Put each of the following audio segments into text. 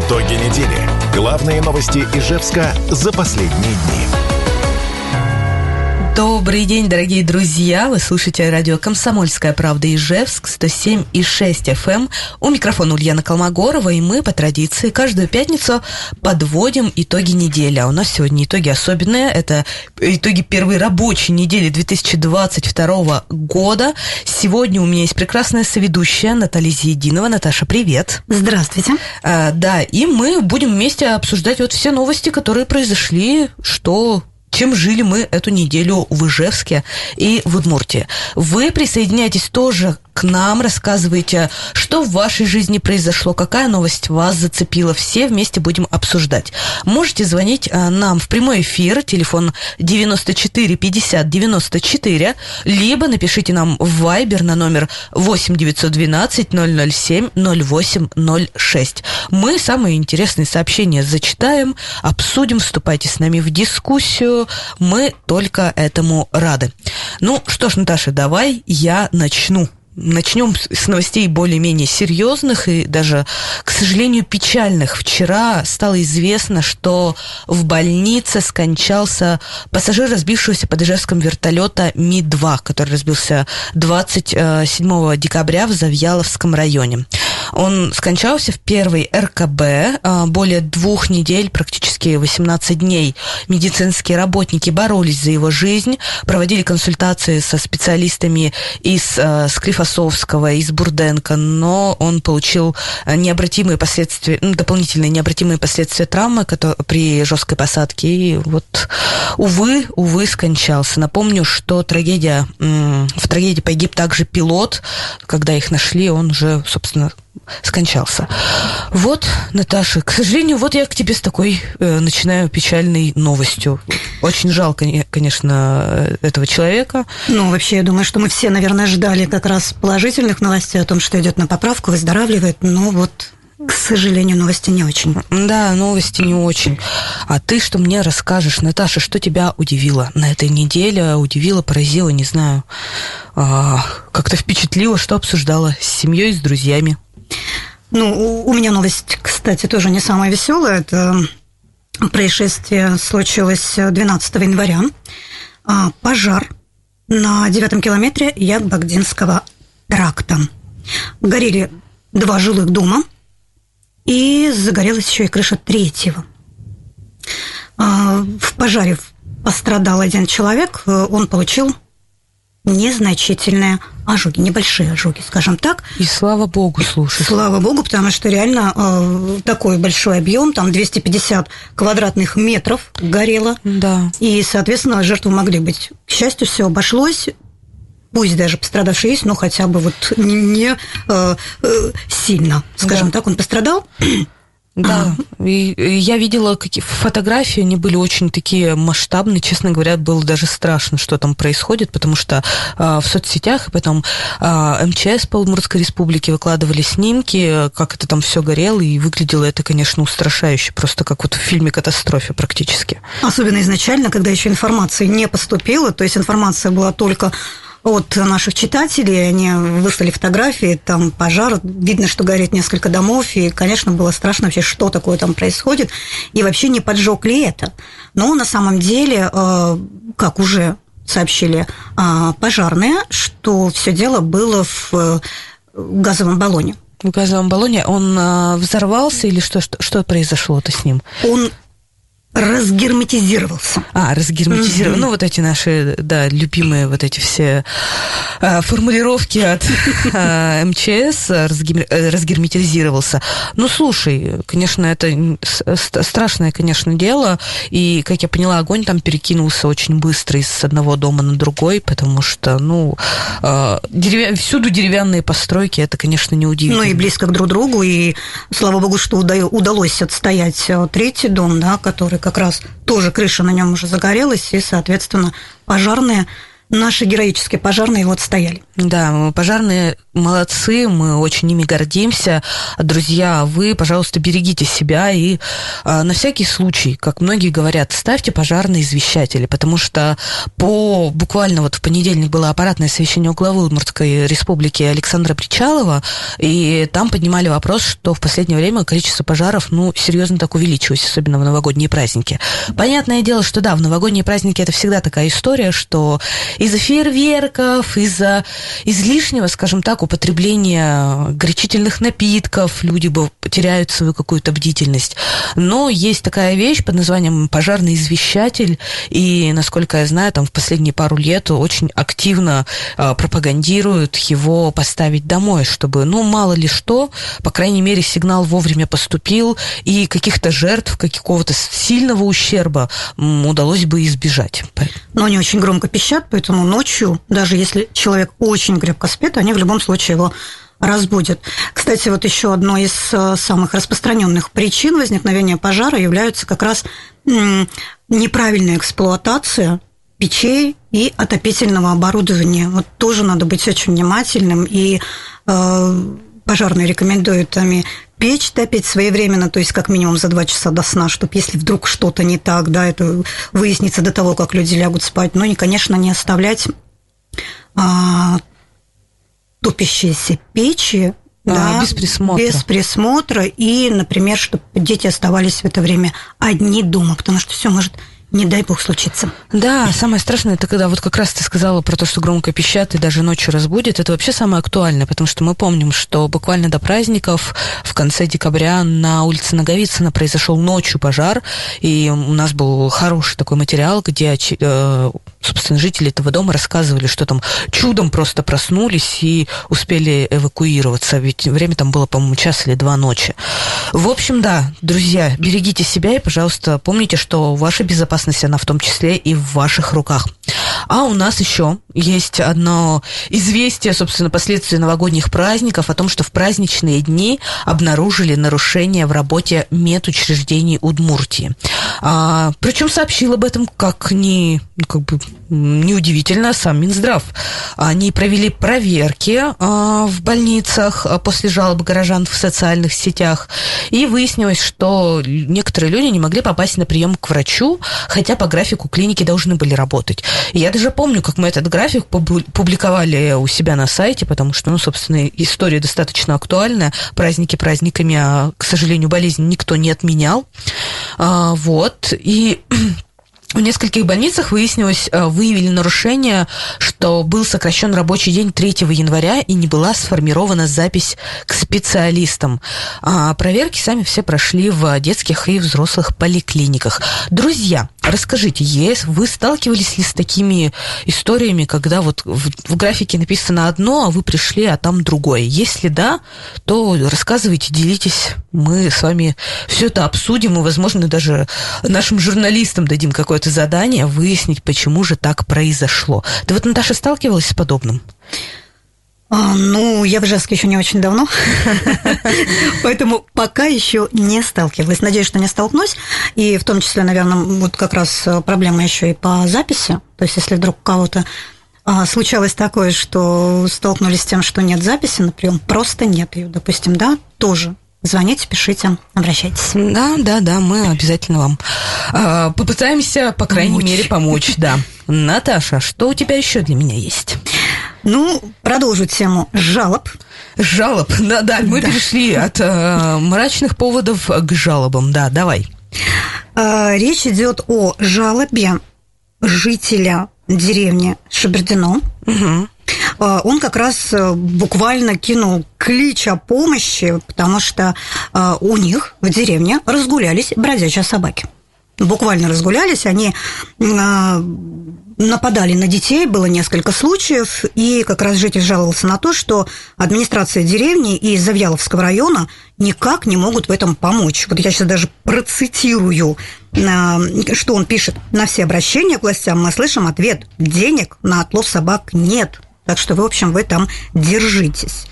Итоги недели. Главные новости Ижевска за последние дни. Добрый день, дорогие друзья! Вы слушаете радио «Комсомольская правда» Ижевск, 107 и 6 FM. Эм. У микрофона Ульяна Колмогорова, и мы по традиции каждую пятницу подводим итоги недели. А у нас сегодня итоги особенные. Это итоги первой рабочей недели 2022 года. Сегодня у меня есть прекрасная соведущая Наталья Зиединова. Наташа, привет! Здравствуйте! А, да, и мы будем вместе обсуждать вот все новости, которые произошли, что чем жили мы эту неделю в Ижевске и в Удмуртии. Вы присоединяйтесь тоже к нам, рассказывайте, что в вашей жизни произошло, какая новость вас зацепила. Все вместе будем обсуждать. Можете звонить э, нам в прямой эфир, телефон 94 50 94, либо напишите нам в Viber на номер 8 912 007 08 06. Мы самые интересные сообщения зачитаем, обсудим, вступайте с нами в дискуссию. Мы только этому рады. Ну что ж, Наташа, давай я начну. Начнем с новостей более-менее серьезных и даже, к сожалению, печальных. Вчера стало известно, что в больнице скончался пассажир разбившегося под Ижевском вертолета Ми-2, который разбился 27 декабря в Завьяловском районе. Он скончался в первой РКБ. А, более двух недель, практически 18 дней, медицинские работники боролись за его жизнь, проводили консультации со специалистами из э, Склифосовского, из Бурденко, но он получил необратимые последствия, ну, дополнительные необратимые последствия травмы которые, при жесткой посадке. И вот, увы, увы, скончался. Напомню, что трагедия, в трагедии погиб также пилот. Когда их нашли, он уже, собственно, скончался. Вот, Наташа, к сожалению, вот я к тебе с такой э, начинаю печальной новостью. Очень жалко, конечно, этого человека. Ну, вообще, я думаю, что мы все, наверное, ждали как раз положительных новостей о том, что идет на поправку, выздоравливает. Но вот к сожалению, новости не очень. Да, новости не очень. А ты что мне расскажешь, Наташа, что тебя удивило на этой неделе? Удивило, поразило, не знаю. А, как-то впечатлило, что обсуждала с семьей, с друзьями? Ну, у меня новость, кстати, тоже не самая веселая. Это происшествие случилось 12 января. А, пожар на девятом километре Ягбагдинского тракта. Горели два жилых дома, и загорелась еще и крыша третьего. А, в пожаре пострадал один человек, он получил незначительные ожоги, небольшие ожоги, скажем так. И слава богу, слушай. Слава богу, потому что реально э, такой большой объем, там 250 квадратных метров горело. Да. И, соответственно, жертвы могли быть. К счастью, все обошлось. Пусть даже пострадавший есть, но хотя бы вот не, э, э, сильно, скажем да. так, он пострадал. Да, и, я видела какие фотографии, они были очень такие масштабные, честно говоря, было даже страшно, что там происходит, потому что э, в соцсетях и потом э, МЧС по Удмуртской республике выкладывали снимки, как это там все горело, и выглядело это, конечно, устрашающе, просто как вот в фильме «Катастрофе» практически. Особенно изначально, когда еще информация не поступила, то есть информация была только от наших читателей. Они выслали фотографии, там пожар, видно, что горит несколько домов, и, конечно, было страшно вообще, что такое там происходит, и вообще не поджег ли это. Но на самом деле, э, как уже сообщили э, пожарные, что все дело было в э, газовом баллоне. В газовом баллоне он взорвался или что, что, что произошло-то с ним? Он разгерметизировался. А, разгерметизировал. Mm-hmm. Ну, вот эти наши, да, любимые вот эти все а, формулировки от а, МЧС разгер, разгерметизировался. Ну, слушай, конечно, это страшное, конечно, дело. И, как я поняла, огонь там перекинулся очень быстро из одного дома на другой, потому что, ну, а, деревя... всюду деревянные постройки, это, конечно, не удивительно. Ну, и близко к друг другу, и слава богу, что удалось отстоять э, третий дом, да, который как раз тоже крыша на нем уже загорелась, и, соответственно, пожарные наши героические пожарные вот стояли. Да, пожарные молодцы, мы очень ими гордимся. Друзья, вы, пожалуйста, берегите себя и а, на всякий случай, как многие говорят, ставьте пожарные извещатели, потому что по буквально вот в понедельник было аппаратное совещание у главы Удмуртской республики Александра Причалова, и там поднимали вопрос, что в последнее время количество пожаров, ну, серьезно так увеличилось, особенно в новогодние праздники. Понятное дело, что да, в новогодние праздники это всегда такая история, что из-за фейерверков, из-за излишнего, скажем так, употребления горячительных напитков люди теряют свою какую-то бдительность. Но есть такая вещь под названием пожарный извещатель, и, насколько я знаю, там в последние пару лет очень активно э, пропагандируют его поставить домой, чтобы, ну, мало ли что, по крайней мере, сигнал вовремя поступил, и каких-то жертв, какого-то сильного ущерба удалось бы избежать. Но они очень громко пищат, поэтому ночью, даже если человек очень крепко спит, они в любом случае его разбудят. Кстати, вот еще одной из э, самых распространенных причин возникновения пожара является как раз неправильная эксплуатация печей и отопительного оборудования. Вот тоже надо быть очень внимательным, и э, пожарные рекомендуют ими печь топить своевременно, то есть как минимум за два часа до сна, чтобы если вдруг что-то не так, да, это выяснится до того, как люди лягут спать. Ну и, конечно, не оставлять а, топящиеся печи а, да, без присмотра. Без присмотра. И, например, чтобы дети оставались в это время одни дома, потому что все может не дай бог случится. Да, самое страшное, это когда вот как раз ты сказала про то, что громко пищат и даже ночью разбудит, это вообще самое актуальное, потому что мы помним, что буквально до праздников в конце декабря на улице Наговицына произошел ночью пожар, и у нас был хороший такой материал, где, э, собственно, жители этого дома рассказывали, что там чудом просто проснулись и успели эвакуироваться, ведь время там было, по-моему, час или два ночи. В общем, да, друзья, берегите себя и, пожалуйста, помните, что ваша безопасность безопасность, она в том числе и в ваших руках. А у нас еще есть одно известие, собственно, последствия новогодних праздников о том, что в праздничные дни обнаружили нарушения в работе медучреждений Удмуртии. А, причем сообщил об этом, как ни, ну, как бы, неудивительно, сам Минздрав. Они провели проверки а, в больницах а, после жалоб горожан в социальных сетях, и выяснилось, что некоторые люди не могли попасть на прием к врачу, хотя по графику клиники должны были работать. Я даже помню, как мы этот график публиковали у себя на сайте, потому что, ну, собственно, история достаточно актуальная. Праздники праздниками, а, к сожалению, болезнь никто не отменял. А, вот. И в нескольких больницах выяснилось, э, выявили нарушение, что был сокращен рабочий день 3 января и не была сформирована запись к специалистам. А проверки сами все прошли в детских и взрослых поликлиниках. Друзья, расскажите, есть, вы сталкивались ли с такими историями, когда вот в, в графике написано одно, а вы пришли, а там другое? Если да, то рассказывайте, делитесь. Мы с вами все это обсудим и, возможно, даже нашим журналистам дадим какое какое-то задание выяснить, почему же так произошло. Ты вот, Наташа, сталкивалась с подобным? А, ну, я в Ижевске еще не очень давно, поэтому пока еще не сталкивалась. Надеюсь, что не столкнусь. И в том числе, наверное, вот как раз проблема еще и по записи. То есть, если вдруг кого-то а, случалось такое, что столкнулись с тем, что нет записи на прием, просто нет ее, допустим, да, тоже Звоните, пишите, обращайтесь. Да, да, да, мы обязательно вам э, попытаемся, по крайней помочь. мере, помочь, да. Наташа, что у тебя еще для меня есть? Ну, продолжу тему жалоб. Жалоб, да, да, мы да. перешли от э, мрачных поводов к жалобам, да, давай. Э, речь идет о жалобе жителя деревни Шабердино. Угу он как раз э, буквально кинул клич о помощи, потому что а, у них в деревне разгулялись бродячие собаки. Буквально разгулялись, они а, нападали на детей, было несколько случаев, и как раз житель жаловался на то, что администрация деревни и Завьяловского района никак не могут в этом помочь. Вот я сейчас даже процитирую, что он пишет. На все обращения к властям мы слышим ответ «денег на отлов собак нет». Так что, в общем, вы там держитесь.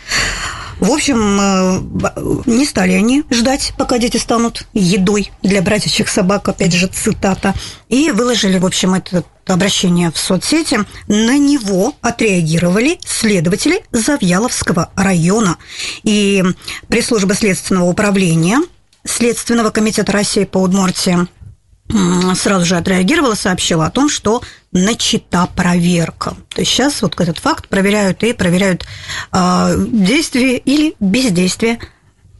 В общем, э, не стали они ждать, пока дети станут едой для братьячих собак, опять же, цитата. И выложили, в общем, этот обращение в соцсети, на него отреагировали следователи Завьяловского района. И пресс-служба Следственного управления Следственного комитета России по Удмуртии сразу же отреагировала, сообщила о том, что начата проверка. То есть сейчас вот этот факт проверяют и проверяют э, действие или бездействие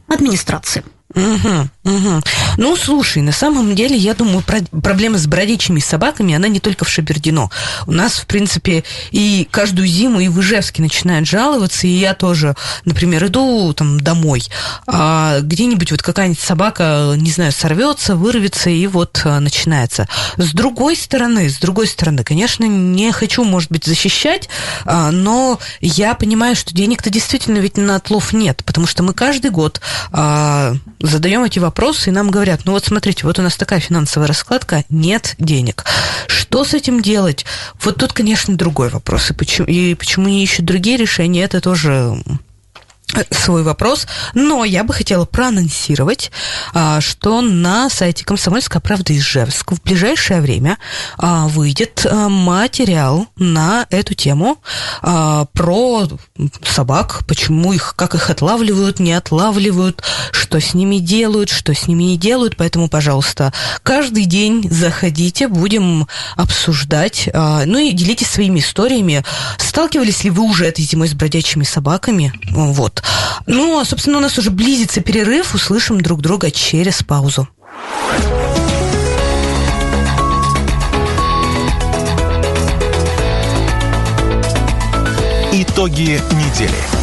администрации. Угу, угу. Ну, слушай, на самом деле, я думаю, про- проблема с бродячими собаками, она не только в Шабердино. У нас, в принципе, и каждую зиму и в Ижевске начинают жаловаться, и я тоже, например, иду там домой, а где-нибудь вот какая-нибудь собака, не знаю, сорвется, вырвется, и вот а, начинается. С другой стороны, с другой стороны, конечно, не хочу, может быть, защищать, а, но я понимаю, что денег-то действительно ведь на отлов нет, потому что мы каждый год а, задаем эти вопросы, и нам говорят, ну вот смотрите, вот у нас такая финансовая раскладка, нет денег. Что с этим делать? Вот тут, конечно, другой вопрос. И почему, и почему не ищут другие решения, это тоже свой вопрос, но я бы хотела проанонсировать, а, что на сайте «Комсомольская правда» Ижевск в ближайшее время а, выйдет а, материал на эту тему про собак, почему их, как их отлавливают, не отлавливают, что с ними делают, что с ними не делают, поэтому, пожалуйста, каждый день заходите, будем обсуждать, ну и делитесь своими историями. Сталкивались ли вы уже этой зимой с бродячими собаками? Вот. Ну, а, собственно, у нас уже близится перерыв. Услышим друг друга через паузу. Итоги недели.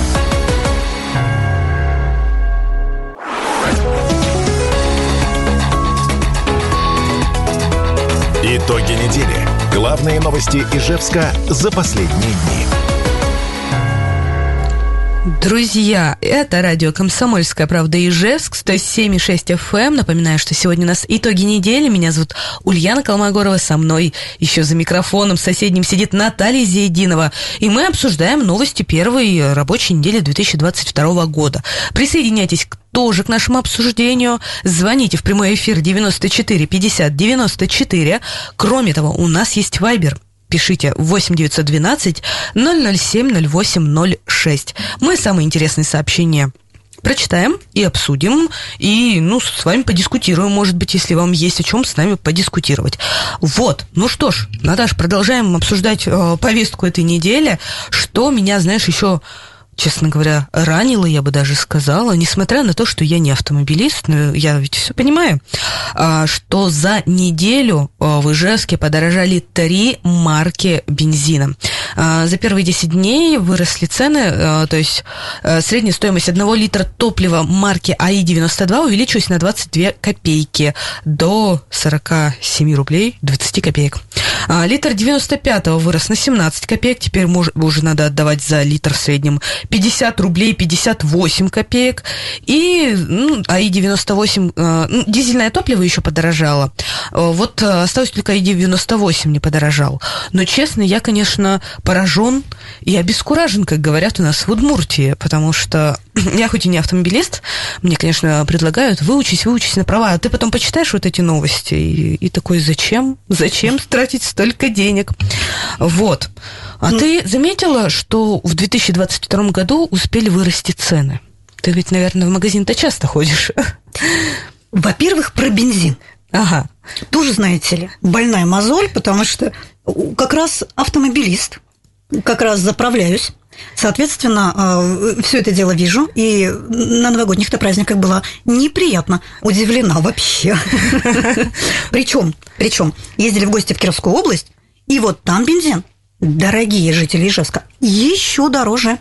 Итоги недели. Главные новости Ижевска за последние дни. Друзья, это радио «Комсомольская правда» Ижевск, 107,6 FM. Напоминаю, что сегодня у нас итоги недели. Меня зовут Ульяна Колмогорова. Со мной еще за микрофоном соседним сидит Наталья Зейдинова. И мы обсуждаем новости первой рабочей недели 2022 года. Присоединяйтесь тоже к нашему обсуждению. Звоните в прямой эфир 94 50 94. Кроме того, у нас есть Вайбер пишите 8 912 007 0806. Мы самые интересные сообщения прочитаем и обсудим, и, ну, с вами подискутируем, может быть, если вам есть о чем с нами подискутировать. Вот, ну что ж, Наташ, продолжаем обсуждать э, повестку этой недели, что меня, знаешь, еще честно говоря, ранило, я бы даже сказала, несмотря на то, что я не автомобилист, но я ведь все понимаю, а, что за неделю а, в Ижевске подорожали три марки бензина. А, за первые 10 дней выросли цены, то есть средняя стоимость одного литра топлива марки АИ-92 увеличилась на 22 копейки до 47 рублей 20 копеек. Литр 95 вырос на 17 копеек, теперь уже надо отдавать за литр в среднем 50 рублей 58 копеек. И ну, АИ-98, э, ну, дизельное топливо еще подорожало. Э, вот э, осталось только АИ-98 не подорожал. Но, честно, я, конечно, поражен и обескуражен, как говорят у нас в Удмуртии, потому что я хоть и не автомобилист, мне, конечно, предлагают выучись, выучись на права, а ты потом почитаешь вот эти новости и, и такой, зачем? Зачем тратить столько денег? Вот. А ну, ты заметила, что в 2022 году успели вырасти цены? Ты ведь, наверное, в магазин-то часто ходишь. Во-первых, про бензин. Ага. Тоже, знаете ли, больная мозоль, потому что как раз автомобилист, как раз заправляюсь. Соответственно, э, все это дело вижу, и на новогодних-то праздниках была неприятно удивлена вообще. Причем, причем ездили в гости в Кировскую область, и вот там бензин дорогие жители Ижевска, еще дороже.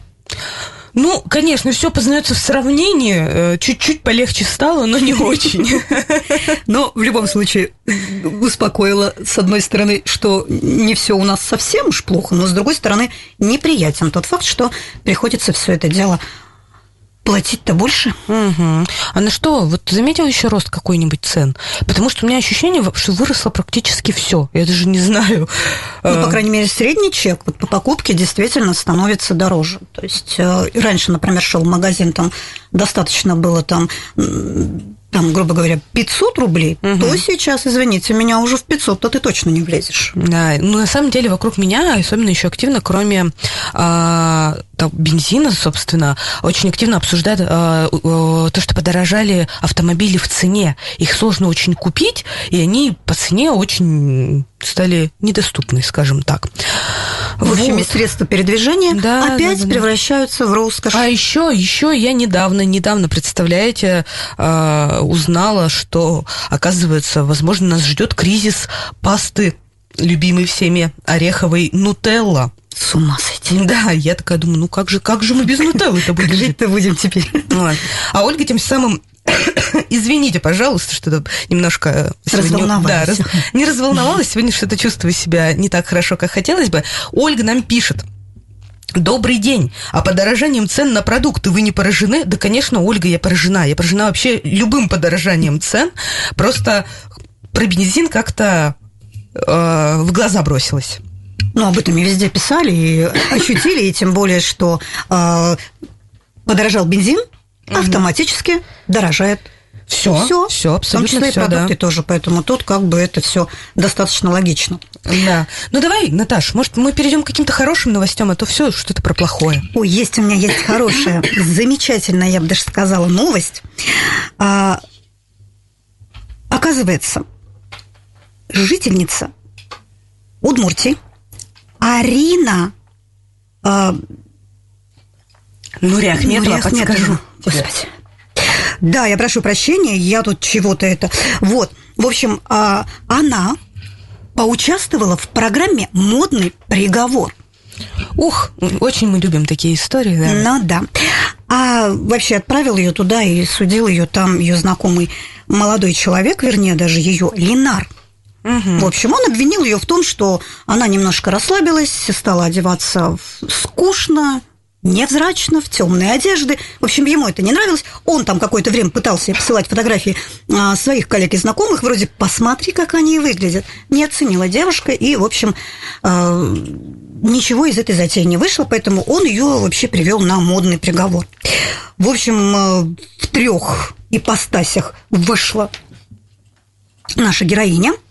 Ну, конечно, все познается в сравнении. Э, чуть-чуть полегче стало, но не очень. Но в любом случае успокоило, с одной стороны, что не все у нас совсем уж плохо, но с другой стороны неприятен тот факт, что приходится все это дело платить-то больше. Угу. А на что? Вот заметил еще рост какой-нибудь цен? Потому что у меня ощущение, что выросло практически все. Я даже не знаю. Ну, по крайней мере, средний чек вот по покупке действительно становится дороже. То есть э, раньше, например, шел в магазин, там достаточно было там там, грубо говоря, 500 рублей, угу. то сейчас, извините меня, уже в 500, то ты точно не влезешь. Да, ну на самом деле вокруг меня, особенно еще активно, кроме а, там, бензина, собственно, очень активно обсуждают а, а, то, что подорожали автомобили в цене. Их сложно очень купить, и они по цене очень стали недоступны, скажем так. В общем, вот. средства передвижения да, опять да, да, превращаются в роскошь. А еще, еще я недавно, недавно, представляете, а, узнала, что, оказывается, возможно, нас ждет кризис пасты, любимой всеми ореховой нутелла. С ума сойти. Да, я такая думаю, ну как же, как же мы без нутеллы-то будем жить-то будем теперь. А Ольга тем самым Извините, пожалуйста, что немножко... Разволновалась. Да, раз, не разволновалась, сегодня что-то чувствую себя не так хорошо, как хотелось бы. Ольга нам пишет. Добрый день. А подорожанием цен на продукты вы не поражены? Да, конечно, Ольга, я поражена. Я поражена вообще любым подорожанием цен. Просто про бензин как-то э, в глаза бросилось. Ну, об этом и везде писали и ощутили, и тем более, что э, подорожал бензин, автоматически дорожает все, все, все абсолютно в том числе все, и продукты да. тоже, поэтому тут как бы это все достаточно логично. Да. Ну давай, Наташ, может, мы перейдем к каким-то хорошим новостям, а то все что-то про плохое. Ой, есть у меня есть хорошая, замечательная, я бы даже сказала, новость. А, оказывается, жительница Удмуртии Арина а, Нури Ахметова, подскажу. Господи. Да, я прошу прощения, я тут чего-то это... Вот, в общем, а, она поучаствовала в программе «Модный приговор». Ух, очень мы любим такие истории, да. Ну да. А вообще отправил ее туда и судил ее там ее знакомый молодой человек, вернее, даже ее Ленар. Угу. В общем, он обвинил ее в том, что она немножко расслабилась, стала одеваться скучно, невзрачно, в темные одежды. В общем, ему это не нравилось. Он там какое-то время пытался посылать фотографии а, своих коллег и знакомых, вроде «посмотри, как они выглядят». Не оценила девушка, и, в общем, а, ничего из этой затеи не вышло, поэтому он ее вообще привел на модный приговор. В общем, а, в трех ипостасях вышла наша героиня –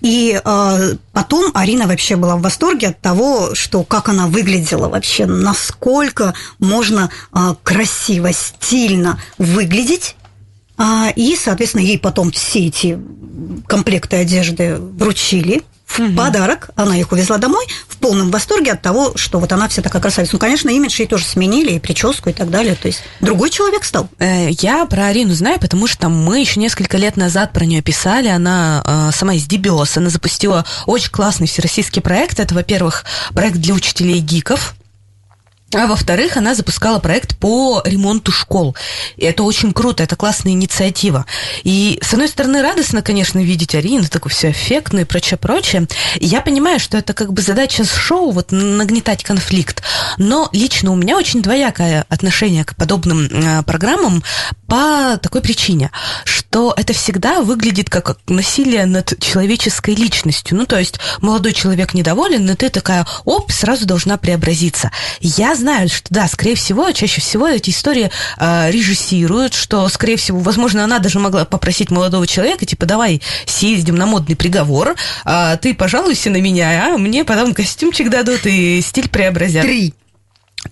и э, потом Арина вообще была в восторге от того, что как она выглядела вообще, насколько можно э, красиво, стильно выглядеть. А, и, соответственно, ей потом все эти комплекты одежды вручили в угу. подарок. Она их увезла домой в полном восторге от того, что вот она вся такая красавица. Ну, конечно, имидж ей тоже сменили, и прическу, и так далее. То есть другой человек стал. Э, я про Арину знаю, потому что мы еще несколько лет назад про нее писали. Она э, сама из Дебиос. Она запустила очень классный всероссийский проект. Это, во-первых, проект для учителей гиков а во-вторых, она запускала проект по ремонту школ. И это очень круто, это классная инициатива. И, с одной стороны, радостно, конечно, видеть Арину, такое все эффектное и прочее, прочее. И я понимаю, что это как бы задача с шоу, вот нагнетать конфликт. Но лично у меня очень двоякое отношение к подобным э, программам по такой причине, что это всегда выглядит как насилие над человеческой личностью. Ну, то есть молодой человек недоволен, но ты такая, оп, сразу должна преобразиться. Я знаю, что да, скорее всего, чаще всего эти истории э, режиссируют, что, скорее всего, возможно, она даже могла попросить молодого человека, типа, давай съездим на модный приговор, а ты пожалуйся на меня, а мне потом костюмчик дадут и стиль преобразят. Три.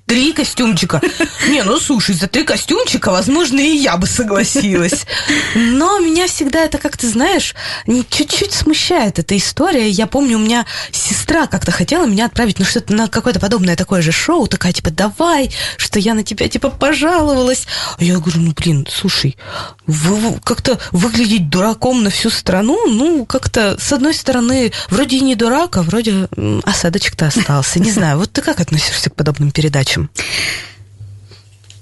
Три костюмчика. Не, ну слушай, за три костюмчика, возможно, и я бы согласилась. Но меня всегда это как-то, знаешь, чуть-чуть смущает эта история. Я помню, у меня сестра как-то хотела меня отправить на что-то, на какое-то подобное такое же шоу, такая, типа, давай, что я на тебя, типа, пожаловалась. А я говорю, ну, блин, слушай, как-то выглядеть дураком на всю страну, ну, как-то, с одной стороны, вроде и не дурак, а вроде осадочек-то остался. Не знаю, вот ты как относишься к подобным передачам? Передачам?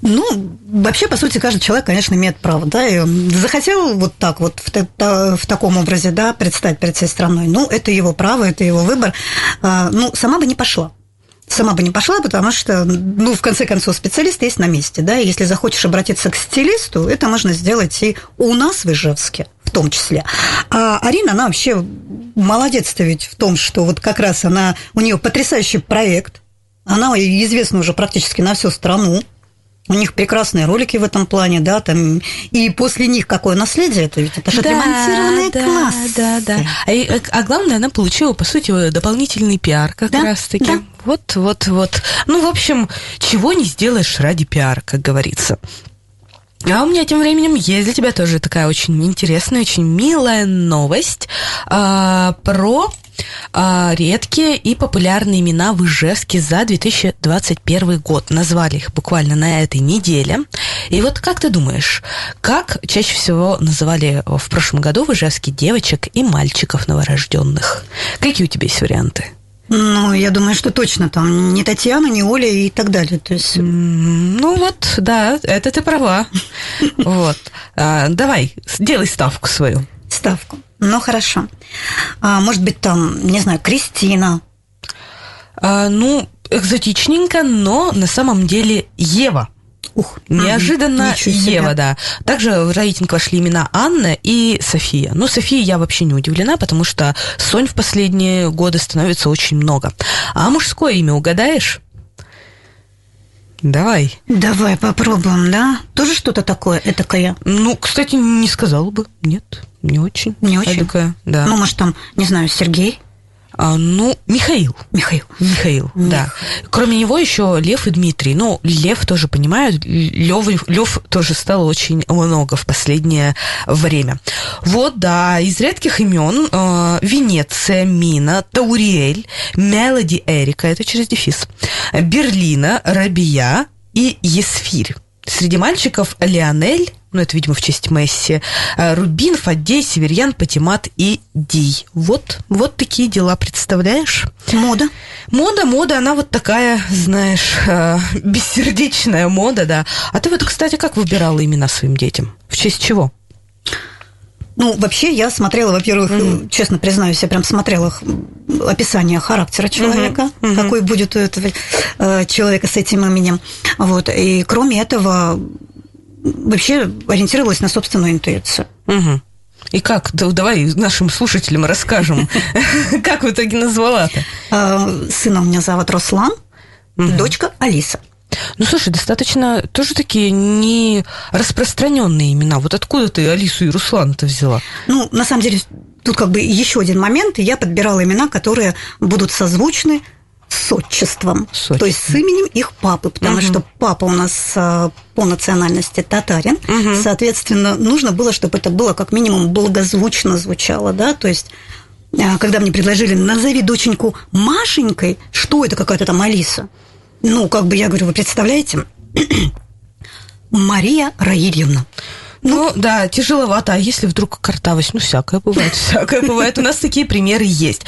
Ну, вообще, по сути, каждый человек, конечно, имеет право, да, и захотел вот так вот в, в таком образе, да, предстать перед всей страной. Ну, это его право, это его выбор. А, ну, сама бы не пошла. Сама бы не пошла, потому что, ну, в конце концов, специалист есть на месте, да, и если захочешь обратиться к стилисту, это можно сделать и у нас в Ижевске в том числе. А Арина, она вообще молодец-то ведь в том, что вот как раз она, у нее потрясающий проект, она известна уже практически на всю страну. У них прекрасные ролики в этом плане, да, там, и после них какое наследие, это ведь это же да, отремонтированные да, классы. Да, да. А, и- а главное, она получила, по сути, дополнительный пиар как Да, раз-таки. да. Вот, вот, вот. Ну, в общем, чего не сделаешь ради пиара, как говорится. А у меня тем временем есть для тебя тоже такая очень интересная, очень милая новость а, про редкие и популярные имена в Ижевске за 2021 год. Назвали их буквально на этой неделе. И вот как ты думаешь, как чаще всего называли в прошлом году в Ижевске девочек и мальчиков новорожденных? Какие у тебя есть варианты? Ну, я думаю, что точно там не Татьяна, не Оля и так далее. То есть Ну вот, да, это ты права. Вот. А, Давай, сделай ставку свою. ставку. Ну, хорошо. А, может быть, там, не знаю, Кристина. А, ну, экзотичненько, но на самом деле Ева. Ух, Неожиданно. Ева, да. Также в рейтинг вошли имена Анна и София. Ну, Софии я вообще не удивлена, потому что Сонь в последние годы становится очень много. А мужское имя угадаешь? Давай. Давай попробуем, да? Тоже что-то такое этакое? Ну, кстати, не сказала бы. Нет, не очень. Не очень? Эдакое, да. Ну, может, там, не знаю, Сергей, А, ну, Михаил. Михаил. Михаил, да. Кроме него еще Лев и Дмитрий. Ну, Лев тоже понимают, Лев, Лев тоже стало очень много в последнее время. Вот, да, из редких имен э, Венеция, Мина, Тауриэль, Мелоди Эрика, это через дефис, Берлина, Рабия и Есфирь. Среди мальчиков Леонель, ну, это, видимо, в честь Месси, э, Рубин, Фаддей, Северьян, Патимат и Дий. Вот, вот такие дела, представляешь? Мода. Мода, мода, она вот такая, знаешь, э, бессердечная мода, да. А ты вот, кстати, как выбирала имена своим детям? В честь чего? Ну, вообще, я смотрела, во-первых, честно признаюсь, я прям смотрела описание характера человека, мгм. какой будет у этого э, человека с этим именем. Вот. И кроме этого, вообще ориентировалась на собственную интуицию. Мгм. И как? Да, давай нашим слушателям расскажем, как в итоге назвала-то. Э, Сына у меня зовут Руслан, дочка Алиса. Ну, слушай, достаточно тоже такие не распространенные имена. Вот откуда ты Алису и Руслана-то взяла? Ну, на самом деле, тут как бы еще один момент, я подбирала имена, которые будут созвучны с отчеством, С то есть с именем их папы, потому Мгм. что папа у нас а, по национальности татарин, Мгм. соответственно, нужно было, чтобы это было как минимум благозвучно звучало, да, то есть а, когда мне предложили назови доченьку Машенькой, что это какая-то там Алиса? Ну, как бы я говорю, вы представляете? Мария Раильевна. Ну, да, тяжеловато. А если вдруг картавость? Ну, всякое бывает, всякое бывает. У нас такие примеры есть.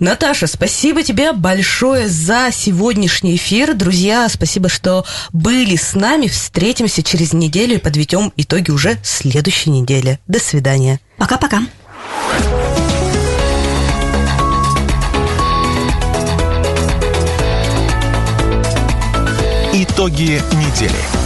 Наташа, спасибо тебе большое за сегодняшний эфир. Друзья, спасибо, что были с нами. Встретимся через неделю и подведем итоги уже следующей недели. До свидания. Пока-пока. Итоги недели.